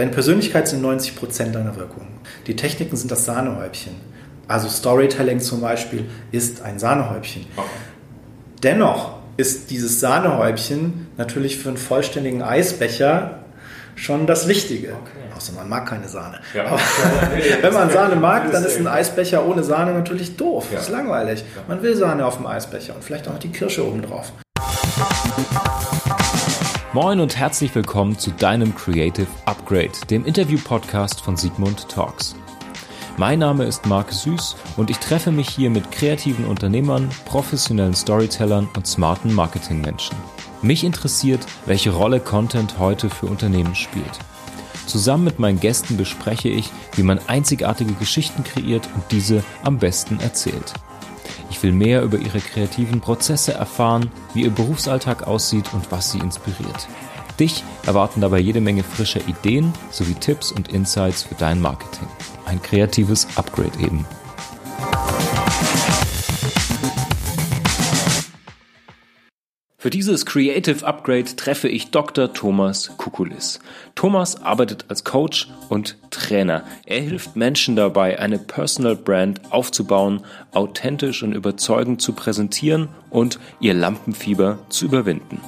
Deine Persönlichkeit sind 90 Prozent deiner Wirkung. Die Techniken sind das Sahnehäubchen. Also Storytelling zum Beispiel ist ein Sahnehäubchen. Okay. Dennoch ist dieses Sahnehäubchen natürlich für einen vollständiigen Eisbecher schon das Wichtige. Okay. Außer man mag keine Sahne. Ja. Aber wenn man Sahne mag, dann ist ein Eisbecher ohne Sahne natürlich doof. Ja. Das ist langweilig. Man will Sahne auf dem Eisbecher und vielleicht auch die Kirsche oben drauf. Moin und herzlich willkommen zu deinem Creative Upgrade, dem Interview-Podcast von Sigmund Talks. Mein Name ist Marc Süß und ich treffe mich hier mit kreativen Unternehmern, professionellen Storytellern und smarten Marketingmenschen. Mich interessiert, welche Rolle Content heute für Unternehmen spielt. Zusammen mit meinen Gästen bespreche ich, wie man einzigartige Geschichten kreiert und diese am besten erzählt. Ich will mehr über ihre kreativen Prozesse erfahren, wie ihr Berufsalltag aussieht und was sie inspiriert. Dich erwarten dabei jede Menge frischer Ideen sowie Tipps und Insights für dein Marketing. Ein kreatives Upgrade eben. Für dieses Creative Upgrade treffe ich Dr. Thomas Kukulis. Thomas arbeitet als Coach und Trainer. Er hilft Menschen dabei, eine Personal Brand aufzubauen, authentisch und überzeugend zu präsentieren und ihr Lampenfieber zu überwinden.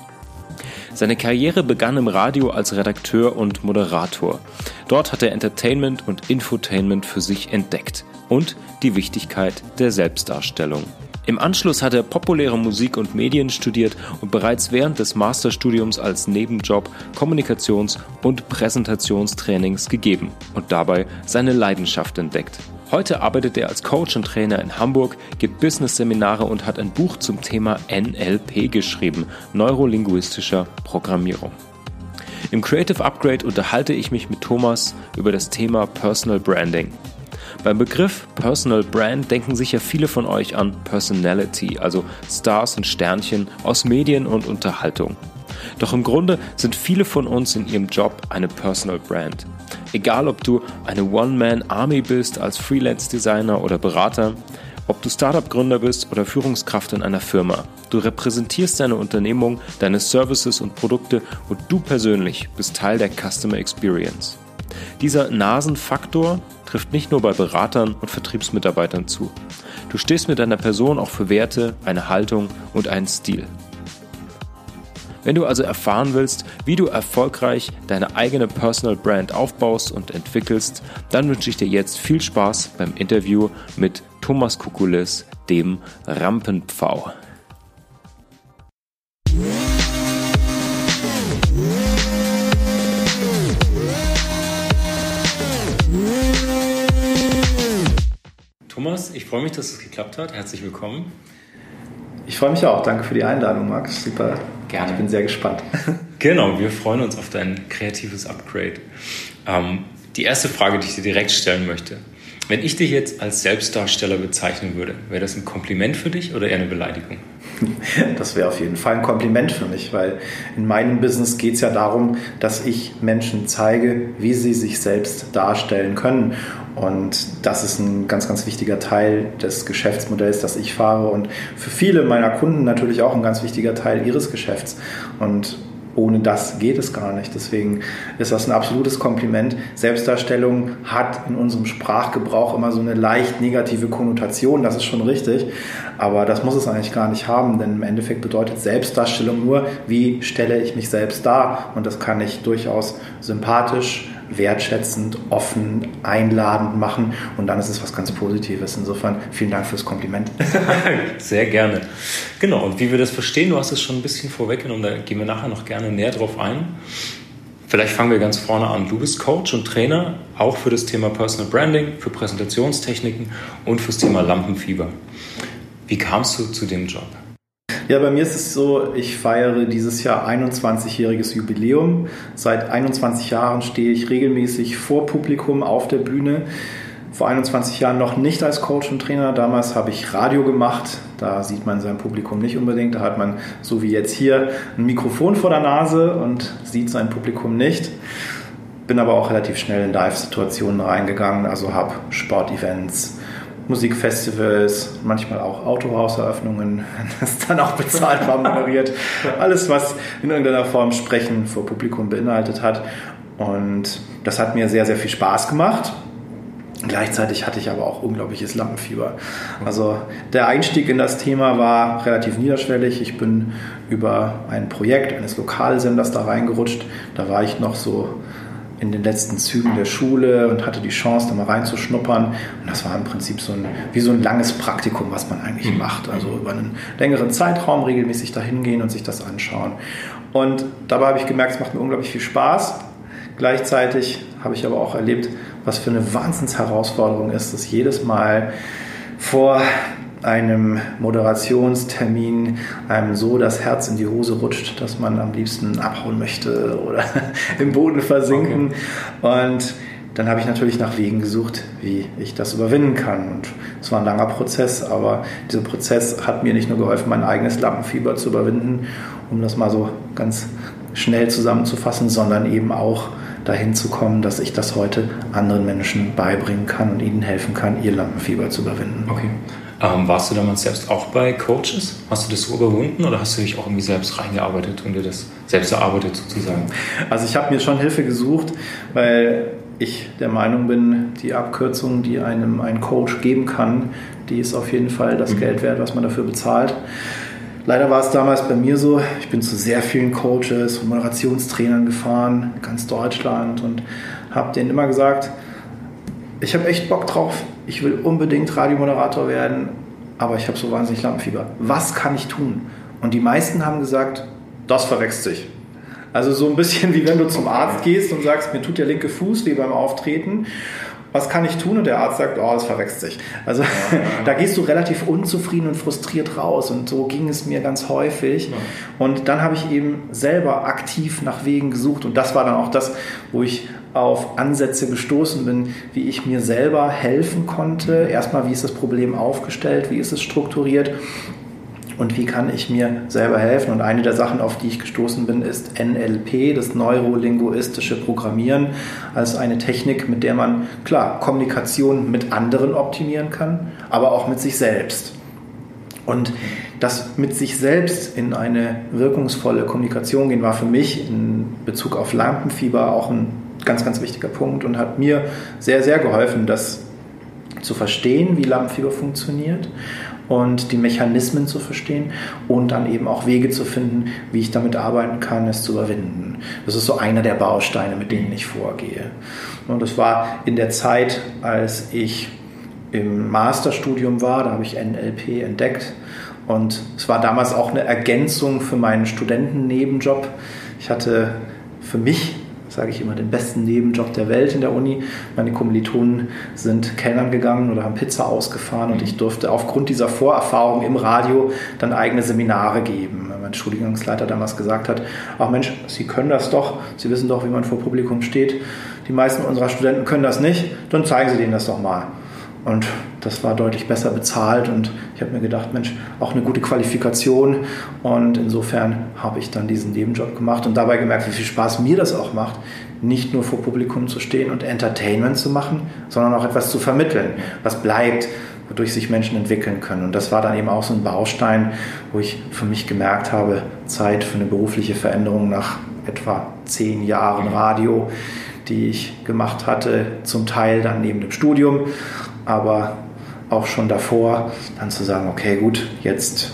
Seine Karriere begann im Radio als Redakteur und Moderator. Dort hat er Entertainment und Infotainment für sich entdeckt und die Wichtigkeit der Selbstdarstellung. Im Anschluss hat er populäre Musik und Medien studiert und bereits während des Masterstudiums als Nebenjob Kommunikations- und Präsentationstrainings gegeben und dabei seine Leidenschaft entdeckt. Heute arbeitet er als Coach und Trainer in Hamburg, gibt Business-Seminare und hat ein Buch zum Thema NLP geschrieben, neurolinguistischer Programmierung. Im Creative Upgrade unterhalte ich mich mit Thomas über das Thema Personal Branding. Beim Begriff Personal Brand denken sicher viele von euch an Personality, also Stars und Sternchen aus Medien und Unterhaltung. Doch im Grunde sind viele von uns in ihrem Job eine Personal Brand. Egal ob du eine One-Man-Army bist als Freelance-Designer oder Berater, ob du Startup-Gründer bist oder Führungskraft in einer Firma. Du repräsentierst deine Unternehmung, deine Services und Produkte und du persönlich bist Teil der Customer Experience. Dieser Nasenfaktor trifft nicht nur bei Beratern und Vertriebsmitarbeitern zu. Du stehst mit deiner Person auch für Werte, eine Haltung und einen Stil. Wenn du also erfahren willst, wie du erfolgreich deine eigene Personal Brand aufbaust und entwickelst, dann wünsche ich dir jetzt viel Spaß beim Interview mit Thomas Kukulis, dem Rampenpfau. Ich freue mich, dass es geklappt hat. Herzlich willkommen. Ich freue mich auch. Danke für die Einladung, Max. Super. Gerne. Ich bin sehr gespannt. Genau, wir freuen uns auf dein kreatives Upgrade. Ähm, die erste Frage, die ich dir direkt stellen möchte. Wenn ich dich jetzt als Selbstdarsteller bezeichnen würde, wäre das ein Kompliment für dich oder eher eine Beleidigung? Das wäre auf jeden Fall ein Kompliment für mich, weil in meinem Business geht es ja darum, dass ich Menschen zeige, wie sie sich selbst darstellen können. Und das ist ein ganz, ganz wichtiger Teil des Geschäftsmodells, das ich fahre und für viele meiner Kunden natürlich auch ein ganz wichtiger Teil ihres Geschäfts. Und ohne das geht es gar nicht. Deswegen ist das ein absolutes Kompliment. Selbstdarstellung hat in unserem Sprachgebrauch immer so eine leicht negative Konnotation, das ist schon richtig. Aber das muss es eigentlich gar nicht haben, denn im Endeffekt bedeutet Selbstdarstellung nur, wie stelle ich mich selbst dar. Und das kann ich durchaus sympathisch, wertschätzend, offen, einladend machen und dann ist es was ganz Positives. Insofern vielen Dank fürs Kompliment. Sehr gerne. Genau, und wie wir das verstehen, du hast es schon ein bisschen vorweggenommen, da gehen wir nachher noch gerne näher drauf ein. Vielleicht fangen wir ganz vorne an. Du bist Coach und Trainer, auch für das Thema Personal Branding, für Präsentationstechniken und fürs Thema Lampenfieber. Wie kamst du zu dem Job? Ja, bei mir ist es so, ich feiere dieses Jahr 21-jähriges Jubiläum. Seit 21 Jahren stehe ich regelmäßig vor Publikum auf der Bühne. Vor 21 Jahren noch nicht als Coach und Trainer. Damals habe ich Radio gemacht. Da sieht man sein Publikum nicht unbedingt. Da hat man, so wie jetzt hier, ein Mikrofon vor der Nase und sieht sein Publikum nicht. Bin aber auch relativ schnell in Live-Situationen reingegangen. Also habe Sportevents, Musikfestivals, manchmal auch Autohauseröffnungen, das dann auch bezahlt war, moderiert. Alles, was in irgendeiner Form Sprechen vor Publikum beinhaltet hat. Und das hat mir sehr, sehr viel Spaß gemacht. Gleichzeitig hatte ich aber auch unglaubliches Lampenfieber. Also der Einstieg in das Thema war relativ niederschwellig. Ich bin über ein Projekt eines Lokalsenders da reingerutscht. Da war ich noch so in den letzten Zügen der Schule und hatte die Chance, da mal reinzuschnuppern. Und das war im Prinzip so ein, wie so ein langes Praktikum, was man eigentlich mhm. macht. Also über einen längeren Zeitraum regelmäßig da hingehen und sich das anschauen. Und dabei habe ich gemerkt, es macht mir unglaublich viel Spaß. Gleichzeitig habe ich aber auch erlebt, was für eine Wahnsinnsherausforderung ist, dass jedes Mal vor einem Moderationstermin einem so das Herz in die Hose rutscht, dass man am liebsten abhauen möchte oder im Boden versinken. Okay. Und dann habe ich natürlich nach Wegen gesucht, wie ich das überwinden kann. Und es war ein langer Prozess, aber dieser Prozess hat mir nicht nur geholfen, mein eigenes Lampenfieber zu überwinden, um das mal so ganz schnell zusammenzufassen, sondern eben auch dahin zu kommen, dass ich das heute anderen Menschen beibringen kann und ihnen helfen kann, ihr Lampenfieber zu überwinden. Okay. Ähm, warst du damals selbst auch bei Coaches? Hast du das so überwunden oder hast du dich auch irgendwie selbst reingearbeitet und dir das selbst erarbeitet sozusagen? Also ich habe mir schon Hilfe gesucht, weil ich der Meinung bin, die Abkürzung, die einem ein Coach geben kann, die ist auf jeden Fall das mhm. Geld wert, was man dafür bezahlt. Leider war es damals bei mir so, ich bin zu sehr vielen Coaches und Moderationstrainern gefahren, ganz Deutschland und habe denen immer gesagt, ich habe echt Bock drauf, ich will unbedingt Radiomoderator werden, aber ich habe so wahnsinnig Lampenfieber. Was kann ich tun? Und die meisten haben gesagt, das verwechselt sich. Also so ein bisschen wie wenn du zum Arzt gehst und sagst, mir tut der linke Fuß wie beim Auftreten was kann ich tun? Und der Arzt sagt, oh, das verwechselt sich. Also ja, ja, ja. da gehst du relativ unzufrieden und frustriert raus. Und so ging es mir ganz häufig. Und dann habe ich eben selber aktiv nach Wegen gesucht. Und das war dann auch das, wo ich auf Ansätze gestoßen bin, wie ich mir selber helfen konnte. Erstmal, wie ist das Problem aufgestellt, wie ist es strukturiert und wie kann ich mir selber helfen. Und eine der Sachen, auf die ich gestoßen bin, ist NLP, das neurolinguistische Programmieren, als eine Technik, mit der man klar Kommunikation mit anderen optimieren kann, aber auch mit sich selbst. Und das mit sich selbst in eine wirkungsvolle Kommunikation gehen, war für mich in Bezug auf Lampenfieber auch ein ganz, ganz wichtiger Punkt und hat mir sehr, sehr geholfen, das zu verstehen, wie Lampenfieber funktioniert und die Mechanismen zu verstehen und dann eben auch Wege zu finden, wie ich damit arbeiten kann, es zu überwinden. Das ist so einer der Bausteine, mit denen ich vorgehe. Und das war in der Zeit, als ich im Masterstudium war, da habe ich NLP entdeckt und es war damals auch eine Ergänzung für meinen Studentennebenjob. Ich hatte für mich sage ich immer, den besten Nebenjob der Welt in der Uni. Meine Kommilitonen sind Kellnern gegangen oder haben Pizza ausgefahren und ich durfte aufgrund dieser Vorerfahrung im Radio dann eigene Seminare geben. Mein Studiengangsleiter damals gesagt hat, ach Mensch, Sie können das doch, Sie wissen doch, wie man vor Publikum steht. Die meisten unserer Studenten können das nicht, dann zeigen Sie denen das doch mal. Und das war deutlich besser bezahlt und ich habe mir gedacht, Mensch, auch eine gute Qualifikation. Und insofern habe ich dann diesen Nebenjob gemacht und dabei gemerkt, wie viel Spaß mir das auch macht, nicht nur vor Publikum zu stehen und Entertainment zu machen, sondern auch etwas zu vermitteln, was bleibt, wodurch sich Menschen entwickeln können. Und das war dann eben auch so ein Baustein, wo ich für mich gemerkt habe, Zeit für eine berufliche Veränderung nach etwa zehn Jahren Radio, die ich gemacht hatte, zum Teil dann neben dem Studium aber auch schon davor dann zu sagen, okay, gut, jetzt,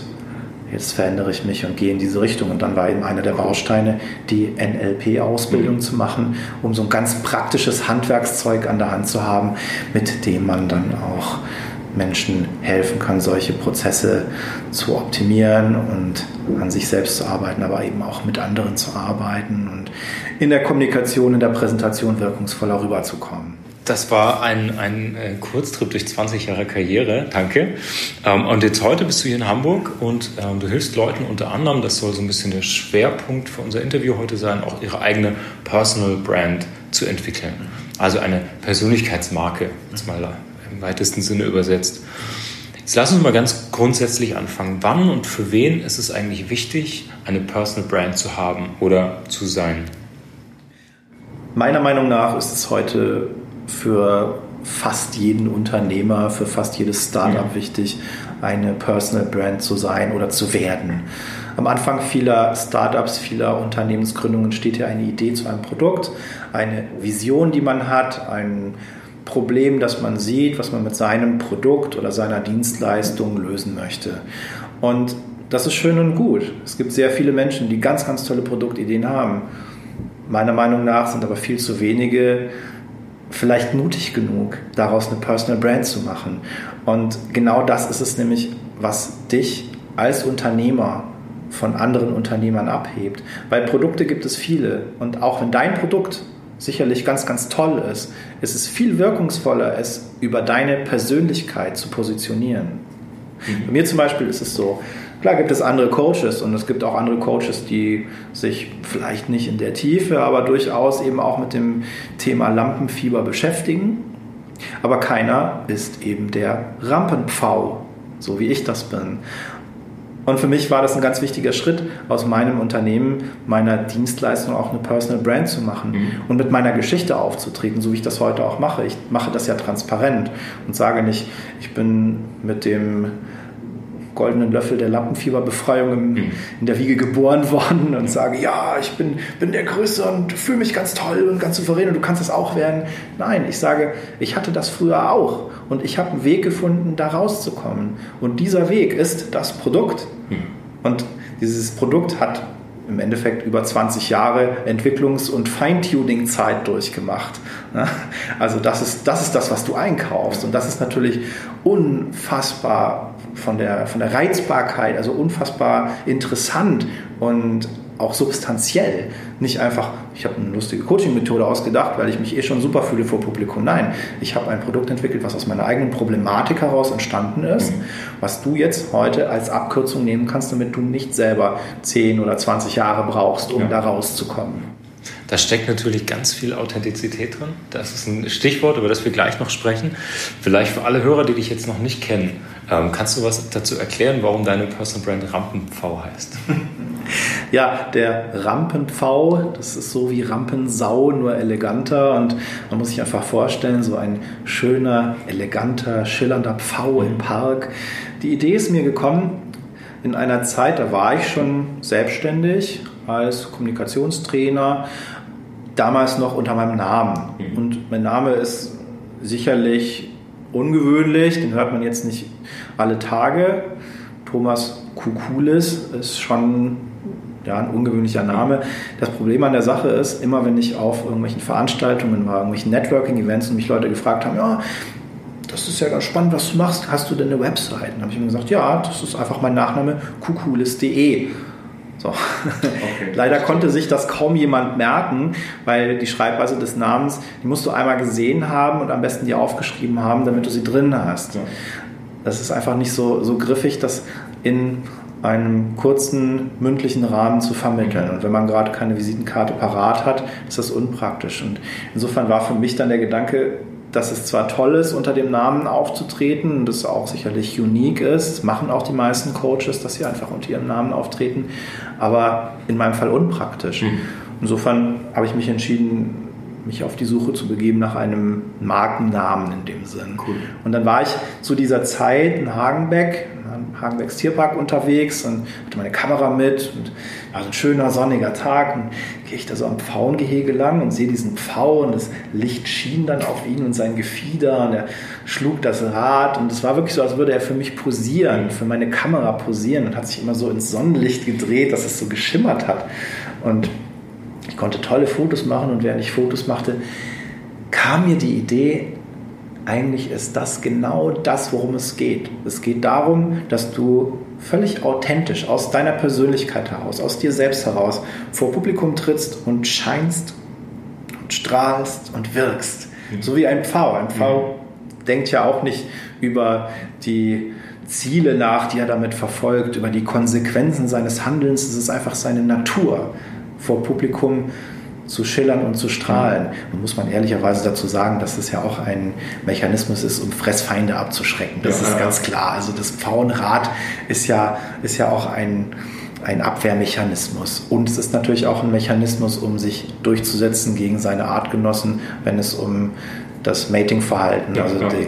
jetzt verändere ich mich und gehe in diese Richtung. Und dann war eben einer der Bausteine, die NLP-Ausbildung mhm. zu machen, um so ein ganz praktisches Handwerkszeug an der Hand zu haben, mit dem man dann auch Menschen helfen kann, solche Prozesse zu optimieren und an sich selbst zu arbeiten, aber eben auch mit anderen zu arbeiten und in der Kommunikation, in der Präsentation wirkungsvoller rüberzukommen. Das war ein, ein, äh, Kurztrip durch 20 Jahre Karriere. Danke. Ähm, und jetzt heute bist du hier in Hamburg und ähm, du hilfst Leuten unter anderem, das soll so ein bisschen der Schwerpunkt für unser Interview heute sein, auch ihre eigene Personal Brand zu entwickeln. Also eine Persönlichkeitsmarke, jetzt mal im weitesten Sinne übersetzt. Jetzt lass uns mal ganz grundsätzlich anfangen. Wann und für wen ist es eigentlich wichtig, eine Personal Brand zu haben oder zu sein? Meiner Meinung nach ist es heute für fast jeden Unternehmer, für fast jedes Startup wichtig, eine Personal Brand zu sein oder zu werden. am Anfang vieler Startups, vieler Unternehmensgründungen steht ja eine Idee zu einem Produkt, eine Vision, die man hat, ein Problem, das man sieht, was man mit seinem Produkt oder seiner Dienstleistung lösen möchte. Und das ist schön und gut. Es gibt sehr viele Menschen, die ganz, ganz tolle Produktideen haben. Meiner Meinung nach sind aber viel zu wenige vielleicht mutig genug, daraus eine Personal Brand zu machen. Und genau das ist es nämlich, was dich als Unternehmer von anderen Unternehmern abhebt. Weil Produkte gibt es viele. Und auch wenn dein Produkt sicherlich ganz, ganz toll ist, ist es viel wirkungsvoller, es über deine Persönlichkeit zu positionieren. Mhm. Bei mir zum Beispiel ist es so, Klar gibt es andere Coaches und es gibt auch andere Coaches, die sich vielleicht nicht in der Tiefe, aber durchaus eben auch mit dem Thema Lampenfieber beschäftigen. Aber keiner ist eben der Rampenpfau, so wie ich das bin. Und für mich war das ein ganz wichtiger Schritt, aus meinem Unternehmen, meiner Dienstleistung auch eine Personal Brand zu machen mhm. und mit meiner Geschichte aufzutreten, so wie ich das heute auch mache. Ich mache das ja transparent und sage nicht, ich bin mit dem goldenen Löffel der Lampenfieberbefreiung im, mhm. in der Wiege geboren worden und sage, ja, ich bin, bin der Größte und fühle mich ganz toll und ganz souverän und du kannst das auch werden. Nein, ich sage, ich hatte das früher auch und ich habe einen Weg gefunden, da rauszukommen. Und dieser Weg ist das Produkt. Mhm. Und dieses Produkt hat im Endeffekt über 20 Jahre Entwicklungs- und Feintuning-Zeit durchgemacht. Also das ist, das ist das, was du einkaufst. Und das ist natürlich unfassbar von der, von der Reizbarkeit, also unfassbar interessant und auch substanziell. Nicht einfach, ich habe eine lustige Coaching-Methode ausgedacht, weil ich mich eh schon super fühle vor Publikum. Nein, ich habe ein Produkt entwickelt, was aus meiner eigenen Problematik heraus entstanden ist, mhm. was du jetzt heute als Abkürzung nehmen kannst, damit du nicht selber 10 oder 20 Jahre brauchst, um ja. da rauszukommen. Da steckt natürlich ganz viel Authentizität drin. Das ist ein Stichwort, über das wir gleich noch sprechen. Vielleicht für alle Hörer, die dich jetzt noch nicht kennen, ähm, kannst du was dazu erklären, warum deine Personal Brand Rampenpfau heißt? Ja, der Rampenpfau, das ist so wie Rampensau, nur eleganter. Und man muss sich einfach vorstellen, so ein schöner, eleganter, schillernder Pfau im Park. Die Idee ist mir gekommen in einer Zeit, da war ich schon selbstständig als Kommunikationstrainer, damals noch unter meinem Namen. Mhm. Und mein Name ist sicherlich ungewöhnlich, den hört man jetzt nicht alle Tage. Thomas Kukulis ist schon ja, ein ungewöhnlicher Name. Das Problem an der Sache ist, immer wenn ich auf irgendwelchen Veranstaltungen war, irgendwelchen Networking-Events und mich Leute gefragt haben, ja, das ist ja ganz spannend, was du machst, hast du denn eine Website? Dann habe ich immer gesagt, ja, das ist einfach mein Nachname, kukulis.de. So. Okay. Leider konnte sich das kaum jemand merken, weil die Schreibweise des Namens, die musst du einmal gesehen haben und am besten die aufgeschrieben haben, damit du sie drin hast. Ja. Das ist einfach nicht so, so griffig, das in einem kurzen mündlichen Rahmen zu vermitteln. Und wenn man gerade keine Visitenkarte parat hat, ist das unpraktisch. Und insofern war für mich dann der Gedanke, dass es zwar toll ist, unter dem Namen aufzutreten und das auch sicherlich unique ist, machen auch die meisten Coaches, dass sie einfach unter ihrem Namen auftreten, aber in meinem Fall unpraktisch. Mhm. Insofern habe ich mich entschieden, mich auf die Suche zu begeben nach einem Markennamen in dem Sinn. Cool. Und dann war ich zu dieser Zeit in Hagenbeck, in Hagenbecks Tierpark unterwegs und hatte meine Kamera mit und war so ein schöner sonniger Tag und gehe ich da so am Pfauengehege lang und sehe diesen Pfau und das Licht schien dann auf ihn und sein Gefieder und er schlug das Rad und es war wirklich so, als würde er für mich posieren, für meine Kamera posieren und hat sich immer so ins Sonnenlicht gedreht, dass es so geschimmert hat und ich konnte tolle Fotos machen und während ich Fotos machte, kam mir die Idee, eigentlich ist das genau das, worum es geht. Es geht darum, dass du völlig authentisch aus deiner Persönlichkeit heraus, aus dir selbst heraus vor Publikum trittst und scheinst und strahlst und wirkst. Mhm. So wie ein Pfau. Ein Pfau mhm. denkt ja auch nicht über die Ziele nach, die er damit verfolgt, über die Konsequenzen seines Handelns. Es ist einfach seine Natur vor Publikum zu schillern und zu strahlen. Und muss man ehrlicherweise dazu sagen, dass das ja auch ein Mechanismus ist, um Fressfeinde abzuschrecken. Das ja, ist ganz klar. Also das Pfauenrad ist ja, ist ja auch ein, ein Abwehrmechanismus. Und es ist natürlich auch ein Mechanismus, um sich durchzusetzen gegen seine Artgenossen, wenn es um das Matingverhalten, ja, also die,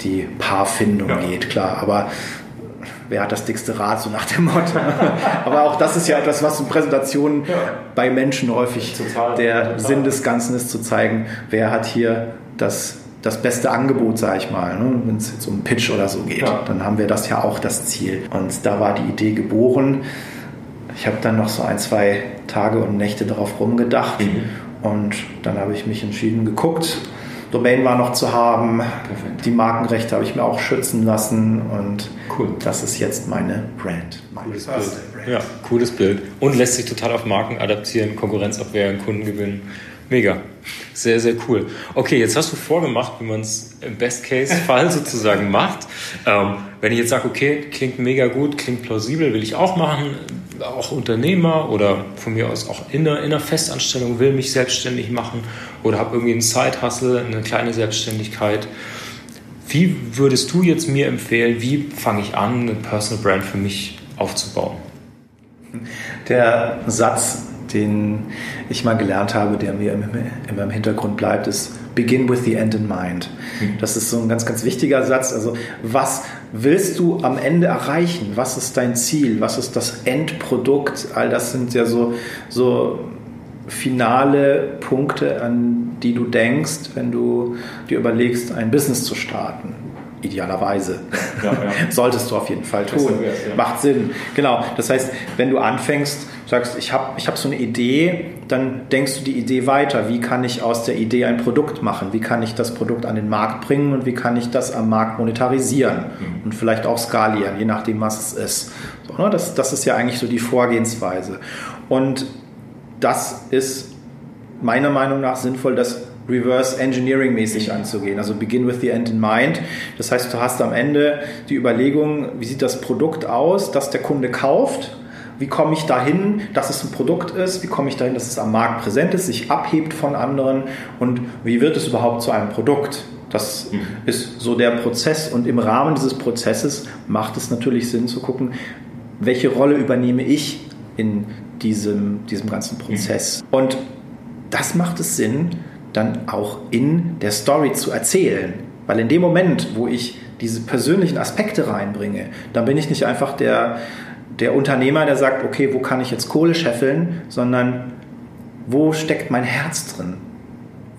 die Paarfindung geht, klar. Aber wer hat das dickste Rad, so nach dem Motto. Aber auch das ist ja etwas, was in Präsentationen ja. bei Menschen häufig total, der total. Sinn des Ganzen ist, zu zeigen, wer hat hier das das beste Angebot, sage ich mal. Ne? Wenn es jetzt um Pitch oder so geht, ja. dann haben wir das ja auch das Ziel. Und da war die Idee geboren. Ich habe dann noch so ein, zwei Tage und Nächte darauf rumgedacht mhm. und dann habe ich mich entschieden, geguckt. Domain war noch zu haben, Perfekt. die Markenrechte habe ich mir auch schützen lassen und cool. das ist jetzt meine Brand. Meine cooles Bild. Brand. Ja, cooles Bild. Und lässt sich total auf Marken adaptieren, Konkurrenz abwehren, Kunden gewinnen. Mega. Sehr, sehr cool. Okay, jetzt hast du vorgemacht, wie man es im Best-Case-Fall sozusagen macht. Ähm, wenn ich jetzt sage, okay, klingt mega gut, klingt plausibel, will ich auch machen, auch Unternehmer oder von mir aus auch in einer, in einer Festanstellung will mich selbstständig machen oder habe irgendwie einen Side-Hustle, eine kleine Selbstständigkeit. Wie würdest du jetzt mir empfehlen, wie fange ich an, eine Personal Brand für mich aufzubauen? Der Satz, den ich mal gelernt habe, der mir immer im Hintergrund bleibt, ist Begin with the end in mind. Hm. Das ist so ein ganz, ganz wichtiger Satz. Also was willst du am Ende erreichen? Was ist dein Ziel? Was ist das Endprodukt? All das sind ja so, so finale Punkte, an die du denkst, wenn du dir überlegst, ein Business zu starten. Idealerweise. Ja, ja. Solltest du auf jeden Fall tun. Ja. Macht Sinn. Genau. Das heißt, wenn du anfängst, sagst, ich habe ich hab so eine Idee, dann denkst du die Idee weiter. Wie kann ich aus der Idee ein Produkt machen? Wie kann ich das Produkt an den Markt bringen und wie kann ich das am Markt monetarisieren mhm. und vielleicht auch skalieren, je nachdem, was es ist. So, ne? das, das ist ja eigentlich so die Vorgehensweise. Und das ist meiner Meinung nach sinnvoll, das Reverse Engineering mäßig anzugehen. Also begin with the end in mind. Das heißt, du hast am Ende die Überlegung, wie sieht das Produkt aus, das der Kunde kauft wie komme ich dahin, dass es ein Produkt ist? Wie komme ich dahin, dass es am Markt präsent ist, sich abhebt von anderen? Und wie wird es überhaupt zu einem Produkt? Das mhm. ist so der Prozess. Und im Rahmen dieses Prozesses macht es natürlich Sinn zu gucken, welche Rolle übernehme ich in diesem, diesem ganzen Prozess. Mhm. Und das macht es Sinn, dann auch in der Story zu erzählen. Weil in dem Moment, wo ich diese persönlichen Aspekte reinbringe, dann bin ich nicht einfach der der Unternehmer, der sagt, okay, wo kann ich jetzt Kohle scheffeln, sondern wo steckt mein Herz drin?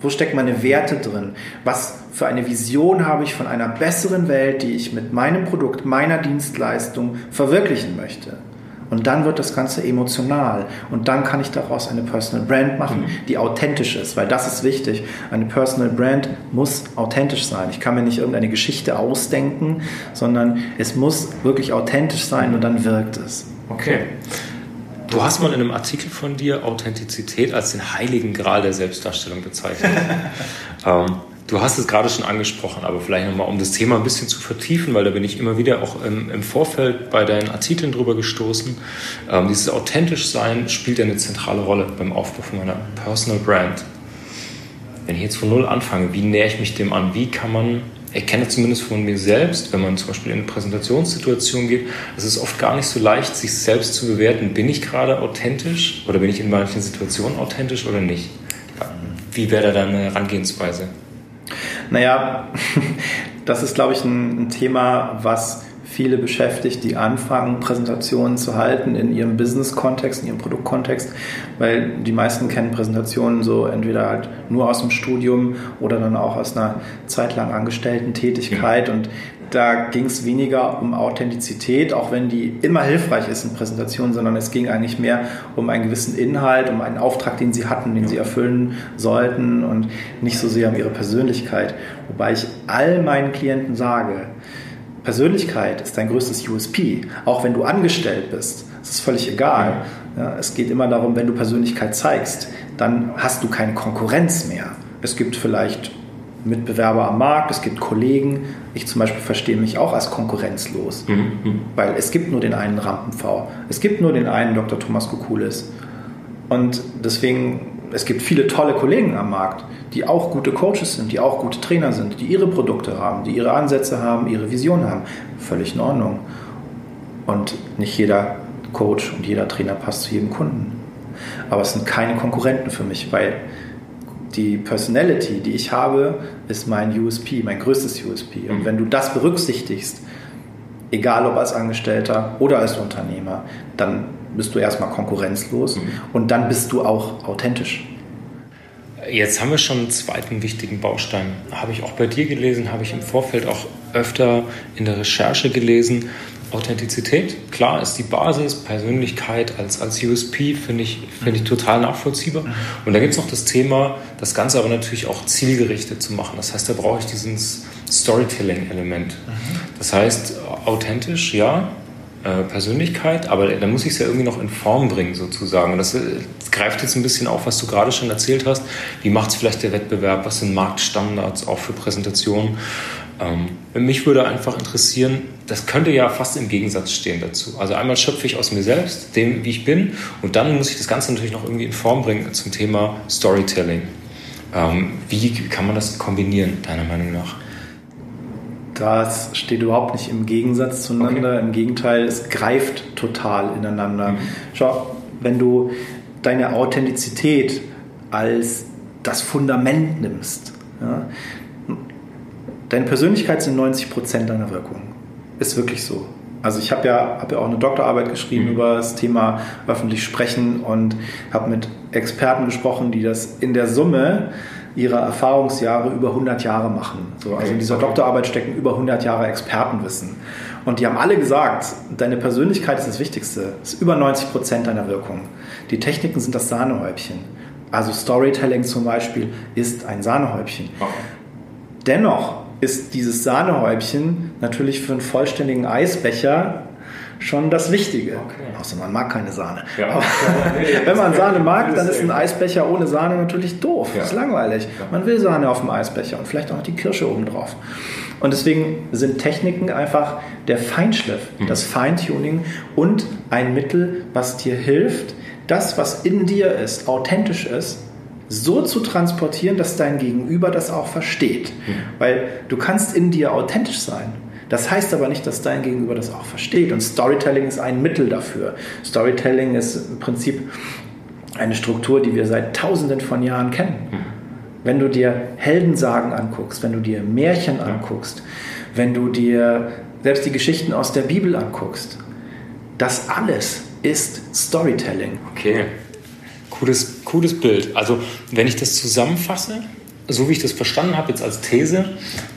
Wo stecken meine Werte drin? Was für eine Vision habe ich von einer besseren Welt, die ich mit meinem Produkt, meiner Dienstleistung verwirklichen möchte? Und dann wird das Ganze emotional. Und dann kann ich daraus eine Personal Brand machen, mhm. die authentisch ist, weil das ist wichtig. Eine Personal Brand muss authentisch sein. Ich kann mir nicht irgendeine Geschichte ausdenken, sondern es muss wirklich authentisch sein und dann wirkt es. Okay. Du hast mal in einem Artikel von dir Authentizität als den heiligen Gral der Selbstdarstellung bezeichnet. ähm, Du hast es gerade schon angesprochen, aber vielleicht nochmal, um das Thema ein bisschen zu vertiefen, weil da bin ich immer wieder auch im, im Vorfeld bei deinen Artikeln drüber gestoßen. Ähm, dieses authentisch sein spielt eine zentrale Rolle beim Aufbau von meiner Personal Brand. Wenn ich jetzt von Null anfange, wie nähere ich mich dem an? Wie kann man, ich kenne zumindest von mir selbst, wenn man zum Beispiel in eine Präsentationssituation geht, es ist oft gar nicht so leicht, sich selbst zu bewerten. Bin ich gerade authentisch oder bin ich in manchen Situationen authentisch oder nicht? Wie wäre da deine Herangehensweise? Naja, das ist, glaube ich, ein, ein Thema, was viele beschäftigt, die anfangen, Präsentationen zu halten in ihrem Business-Kontext, in ihrem Produktkontext, weil die meisten kennen Präsentationen so entweder halt nur aus dem Studium oder dann auch aus einer zeitlang angestellten Tätigkeit und da ging es weniger um Authentizität, auch wenn die immer hilfreich ist in Präsentationen, sondern es ging eigentlich mehr um einen gewissen Inhalt, um einen Auftrag, den sie hatten, den sie erfüllen sollten und nicht so sehr um ihre Persönlichkeit. Wobei ich all meinen Klienten sage, Persönlichkeit ist dein größtes USP, auch wenn du angestellt bist. Es ist völlig egal. Ja, es geht immer darum, wenn du Persönlichkeit zeigst, dann hast du keine Konkurrenz mehr. Es gibt vielleicht Mitbewerber am Markt, es gibt Kollegen. Ich zum Beispiel verstehe mich auch als konkurrenzlos, mhm. mhm. weil es gibt nur den einen Rampen-V. Es gibt nur den einen Dr. Thomas Kukulis. Und deswegen, es gibt viele tolle Kollegen am Markt, die auch gute Coaches sind, die auch gute Trainer sind, die ihre Produkte haben, die ihre Ansätze haben, ihre Vision haben. Völlig in Ordnung. Und nicht jeder Coach und jeder Trainer passt zu jedem Kunden. Aber es sind keine Konkurrenten für mich, weil die Personality, die ich habe, ist mein USP, mein größtes USP. Und mhm. wenn du das berücksichtigst, egal ob als Angestellter oder als Unternehmer, dann bist du erstmal konkurrenzlos mhm. und dann bist du auch authentisch. Jetzt haben wir schon einen zweiten wichtigen Baustein. Habe ich auch bei dir gelesen, habe ich im Vorfeld auch öfter in der Recherche gelesen. Authentizität, klar, ist die Basis. Persönlichkeit als, als USP finde ich, find ich total nachvollziehbar. Mhm. Und da gibt es noch das Thema, das Ganze aber natürlich auch zielgerichtet zu machen. Das heißt, da brauche ich dieses Storytelling-Element. Mhm. Das heißt, authentisch, ja, äh, Persönlichkeit, aber da muss ich es ja irgendwie noch in Form bringen sozusagen. Und das, das äh, greift jetzt ein bisschen auf, was du gerade schon erzählt hast. Wie macht es vielleicht der Wettbewerb? Was sind Marktstandards auch für Präsentationen? Ähm, mich würde einfach interessieren, das könnte ja fast im Gegensatz stehen dazu. Also einmal schöpfe ich aus mir selbst, dem, wie ich bin, und dann muss ich das Ganze natürlich noch irgendwie in Form bringen zum Thema Storytelling. Ähm, wie kann man das kombinieren, deiner Meinung nach? Das steht überhaupt nicht im Gegensatz zueinander. Okay. Im Gegenteil, es greift total ineinander. Mhm. Schau, wenn du deine Authentizität als das Fundament nimmst, ja, deine Persönlichkeit sind 90 Prozent deiner Wirkung. Ist wirklich so. Also ich habe ja, hab ja auch eine Doktorarbeit geschrieben mhm. über das Thema öffentlich sprechen und habe mit Experten gesprochen, die das in der Summe ihrer Erfahrungsjahre über 100 Jahre machen. So, also in dieser Doktorarbeit stecken über 100 Jahre Expertenwissen. Und die haben alle gesagt, deine Persönlichkeit ist das Wichtigste. Ist über 90 Prozent deiner Wirkung. Die Techniken sind das Sahnehäubchen. Also Storytelling zum Beispiel ist ein Sahnehäubchen. Okay. Dennoch ist dieses Sahnehäubchen natürlich für einen vollständigen Eisbecher schon das Wichtige. Okay. Außer man mag keine Sahne. Ja. Aber wenn man Sahne mag, dann ist ein Eisbecher ohne Sahne natürlich doof. Ja. Das ist langweilig. Man will Sahne auf dem Eisbecher und vielleicht auch noch die Kirsche oben drauf. Und deswegen sind Techniken einfach der Feinschliff, mhm. das Feintuning und ein Mittel, was dir hilft, das, was in dir ist, authentisch ist, so zu transportieren, dass dein Gegenüber das auch versteht. Mhm. Weil du kannst in dir authentisch sein. Das heißt aber nicht, dass dein Gegenüber das auch versteht. Und Storytelling ist ein Mittel dafür. Storytelling ist im Prinzip eine Struktur, die wir seit Tausenden von Jahren kennen. Mhm. Wenn du dir Heldensagen anguckst, wenn du dir Märchen anguckst, wenn du dir selbst die Geschichten aus der Bibel anguckst, das alles ist Storytelling. Okay. Cooles, cooles Bild. Also, wenn ich das zusammenfasse, so wie ich das verstanden habe, jetzt als These,